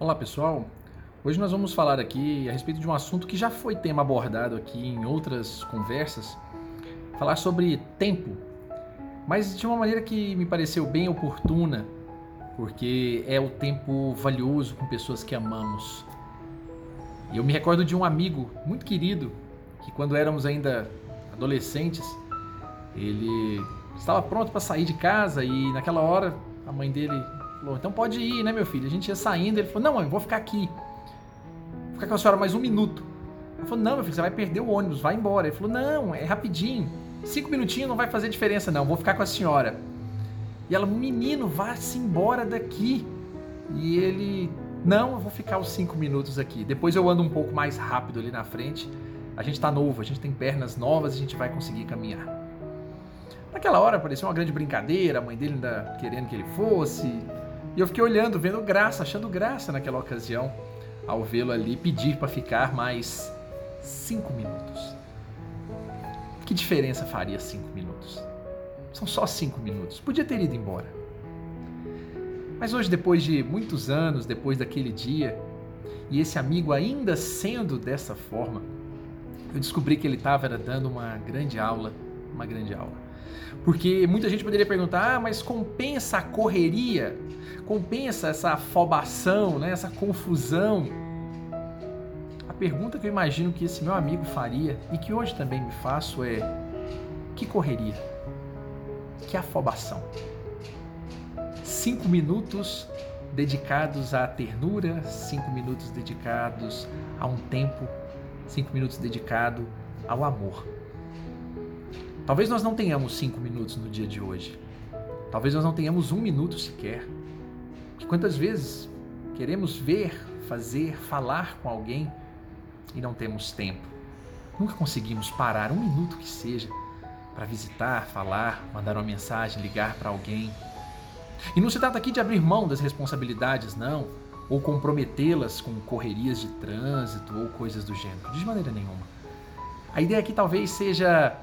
Olá pessoal, hoje nós vamos falar aqui a respeito de um assunto que já foi tema abordado aqui em outras conversas, falar sobre tempo, mas de uma maneira que me pareceu bem oportuna, porque é o tempo valioso com pessoas que amamos. E eu me recordo de um amigo muito querido que quando éramos ainda adolescentes, ele estava pronto para sair de casa e naquela hora a mãe dele Falou, então pode ir, né, meu filho? A gente ia saindo. Ele falou, não, mãe, vou ficar aqui. Vou ficar com a senhora mais um minuto. Ela falou, não, meu filho, você vai perder o ônibus, vai embora. Ele falou, não, é rapidinho. Cinco minutinhos não vai fazer diferença, não. Vou ficar com a senhora. E ela, menino, vá-se embora daqui. E ele, não, eu vou ficar os cinco minutos aqui. Depois eu ando um pouco mais rápido ali na frente. A gente tá novo, a gente tem pernas novas, a gente vai conseguir caminhar. Naquela hora parecia uma grande brincadeira, a mãe dele ainda querendo que ele fosse, e eu fiquei olhando, vendo graça, achando graça naquela ocasião, ao vê-lo ali pedir para ficar mais cinco minutos. Que diferença faria cinco minutos? São só cinco minutos. Podia ter ido embora. Mas hoje, depois de muitos anos, depois daquele dia, e esse amigo ainda sendo dessa forma, eu descobri que ele estava dando uma grande aula, uma grande aula. Porque muita gente poderia perguntar, ah, mas compensa a correria? Compensa essa afobação, né? essa confusão? A pergunta que eu imagino que esse meu amigo faria e que hoje também me faço é: que correria? Que afobação? Cinco minutos dedicados à ternura, cinco minutos dedicados a um tempo, cinco minutos dedicados ao amor. Talvez nós não tenhamos cinco minutos no dia de hoje. Talvez nós não tenhamos um minuto sequer. Que quantas vezes queremos ver, fazer, falar com alguém e não temos tempo. Nunca conseguimos parar um minuto que seja para visitar, falar, mandar uma mensagem, ligar para alguém. E não se trata aqui de abrir mão das responsabilidades, não, ou comprometê-las com correrias de trânsito ou coisas do gênero, de maneira nenhuma. A ideia aqui talvez seja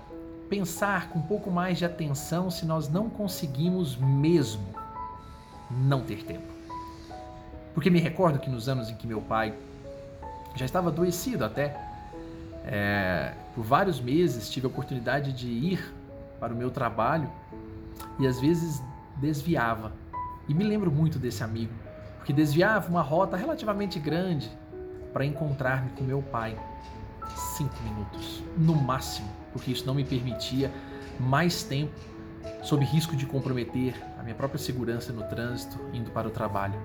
pensar com um pouco mais de atenção se nós não conseguimos mesmo não ter tempo. Porque me recordo que nos anos em que meu pai já estava adoecido até, é, por vários meses tive a oportunidade de ir para o meu trabalho e às vezes desviava. E me lembro muito desse amigo, porque desviava uma rota relativamente grande para encontrar-me com meu pai. Cinco minutos, no máximo porque isso não me permitia mais tempo sob risco de comprometer a minha própria segurança no trânsito indo para o trabalho.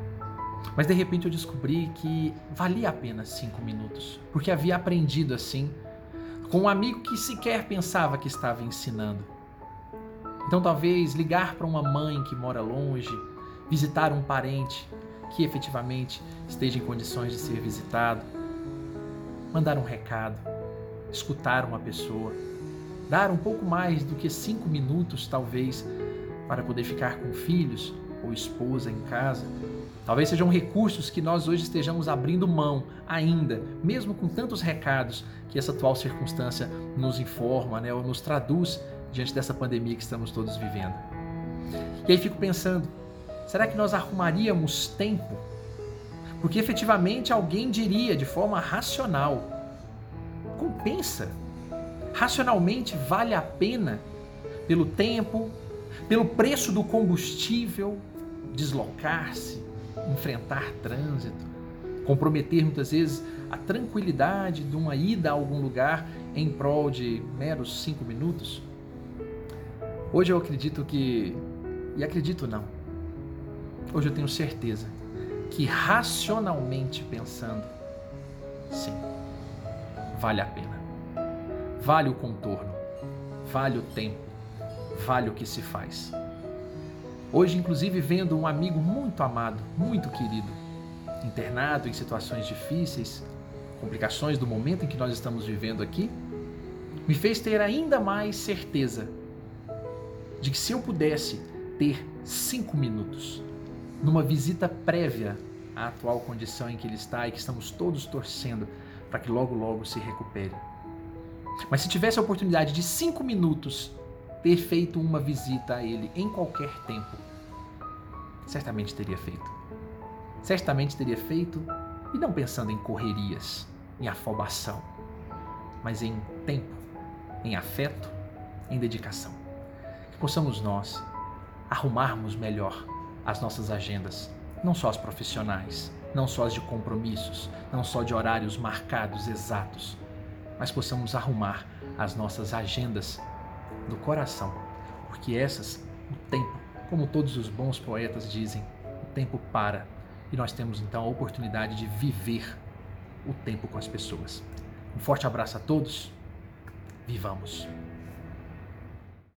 Mas de repente eu descobri que valia a pena cinco minutos, porque havia aprendido assim com um amigo que sequer pensava que estava ensinando. Então talvez ligar para uma mãe que mora longe, visitar um parente que efetivamente esteja em condições de ser visitado, mandar um recado, escutar uma pessoa, dar um pouco mais do que cinco minutos, talvez, para poder ficar com filhos ou esposa em casa. Talvez sejam recursos que nós hoje estejamos abrindo mão ainda, mesmo com tantos recados que essa atual circunstância nos informa, né, ou nos traduz diante dessa pandemia que estamos todos vivendo. E aí fico pensando, será que nós arrumaríamos tempo? Porque efetivamente alguém diria de forma racional: compensa racionalmente vale a pena pelo tempo, pelo preço do combustível, deslocar-se, enfrentar trânsito, comprometer muitas vezes a tranquilidade de uma ida a algum lugar em prol de meros cinco minutos? Hoje eu acredito que, e acredito não, hoje eu tenho certeza que racionalmente pensando, sim, vale a pena. Vale o contorno, vale o tempo, vale o que se faz. Hoje, inclusive, vendo um amigo muito amado, muito querido, internado em situações difíceis, complicações do momento em que nós estamos vivendo aqui, me fez ter ainda mais certeza de que se eu pudesse ter cinco minutos numa visita prévia à atual condição em que ele está e que estamos todos torcendo para que logo, logo se recupere mas se tivesse a oportunidade de cinco minutos ter feito uma visita a ele em qualquer tempo, certamente teria feito. certamente teria feito, e não pensando em correrias, em afobação, mas em tempo, em afeto, em dedicação. Que possamos nós arrumarmos melhor as nossas agendas, não só as profissionais, não só as de compromissos, não só de horários marcados exatos, mas possamos arrumar as nossas agendas do coração, porque essas, o tempo, como todos os bons poetas dizem, o tempo para e nós temos então a oportunidade de viver o tempo com as pessoas. Um forte abraço a todos, vivamos!